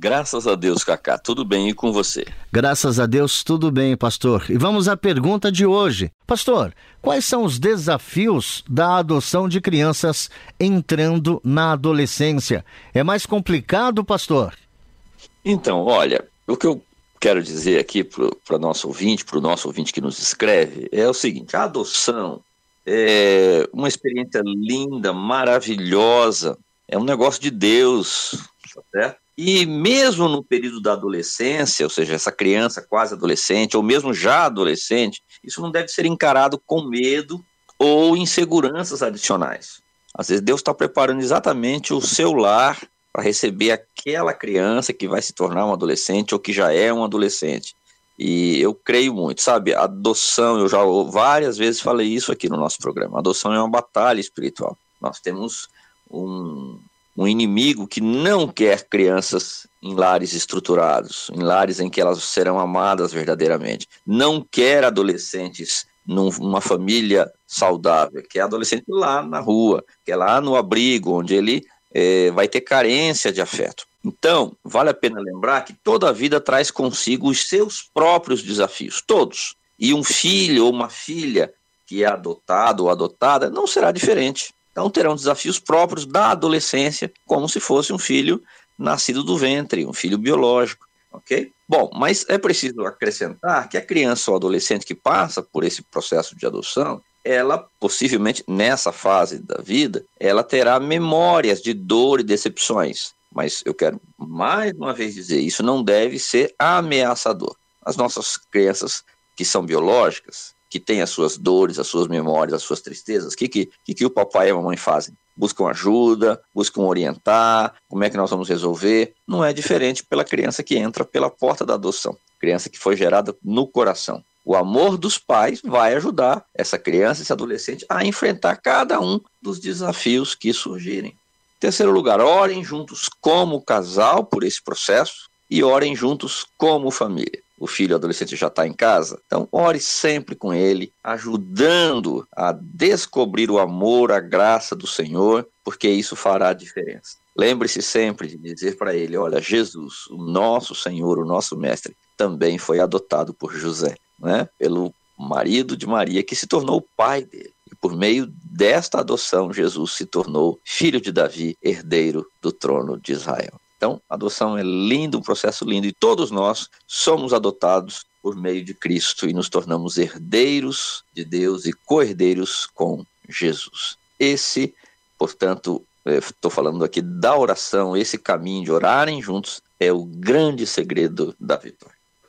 Graças a Deus, Cacá, tudo bem e com você? Graças a Deus, tudo bem, pastor. E vamos à pergunta de hoje. Pastor, quais são os desafios da adoção de crianças entrando na adolescência? É mais complicado, pastor? Então, olha, o que eu quero dizer aqui para o nosso ouvinte, para o nosso ouvinte que nos escreve, é o seguinte: a adoção é uma experiência linda, maravilhosa, é um negócio de Deus, tá certo? E mesmo no período da adolescência, ou seja, essa criança quase adolescente, ou mesmo já adolescente, isso não deve ser encarado com medo ou inseguranças adicionais. Às vezes Deus está preparando exatamente o seu lar para receber aquela criança que vai se tornar um adolescente ou que já é um adolescente. E eu creio muito, sabe? Adoção, eu já várias vezes falei isso aqui no nosso programa. Adoção é uma batalha espiritual. Nós temos um, um inimigo que não quer crianças em lares estruturados, em lares em que elas serão amadas verdadeiramente. Não quer adolescentes numa família saudável, quer adolescente lá na rua, quer lá no abrigo, onde ele é, vai ter carência de afeto. Então, vale a pena lembrar que toda a vida traz consigo os seus próprios desafios, todos. E um filho ou uma filha que é adotado ou adotada não será diferente. Então terão desafios próprios da adolescência, como se fosse um filho nascido do ventre, um filho biológico, ok? Bom, mas é preciso acrescentar que a criança ou adolescente que passa por esse processo de adoção, ela possivelmente nessa fase da vida, ela terá memórias de dor e decepções. Mas eu quero mais uma vez dizer, isso não deve ser ameaçador. As nossas crianças que são biológicas, que tem as suas dores, as suas memórias, as suas tristezas, o que, que, que, o papai e a mamãe fazem? Buscam ajuda, buscam orientar, como é que nós vamos resolver? Não é diferente pela criança que entra pela porta da adoção, criança que foi gerada no coração. O amor dos pais vai ajudar essa criança, esse adolescente, a enfrentar cada um dos desafios que surgirem. Terceiro lugar, orem juntos como casal por esse processo e orem juntos como família o filho adolescente já está em casa. Então, ore sempre com ele, ajudando a descobrir o amor, a graça do Senhor, porque isso fará a diferença. Lembre-se sempre de dizer para ele: olha, Jesus, o nosso Senhor, o nosso Mestre, também foi adotado por José, né? pelo marido de Maria, que se tornou o pai dele. E por meio desta adoção, Jesus se tornou filho de Davi, herdeiro do trono de Israel. Então, adoção é lindo, um processo lindo, e todos nós somos adotados por meio de Cristo e nos tornamos herdeiros de Deus e co-herdeiros com Jesus. Esse, portanto, estou falando aqui da oração, esse caminho de orarem juntos é o grande segredo da vitória.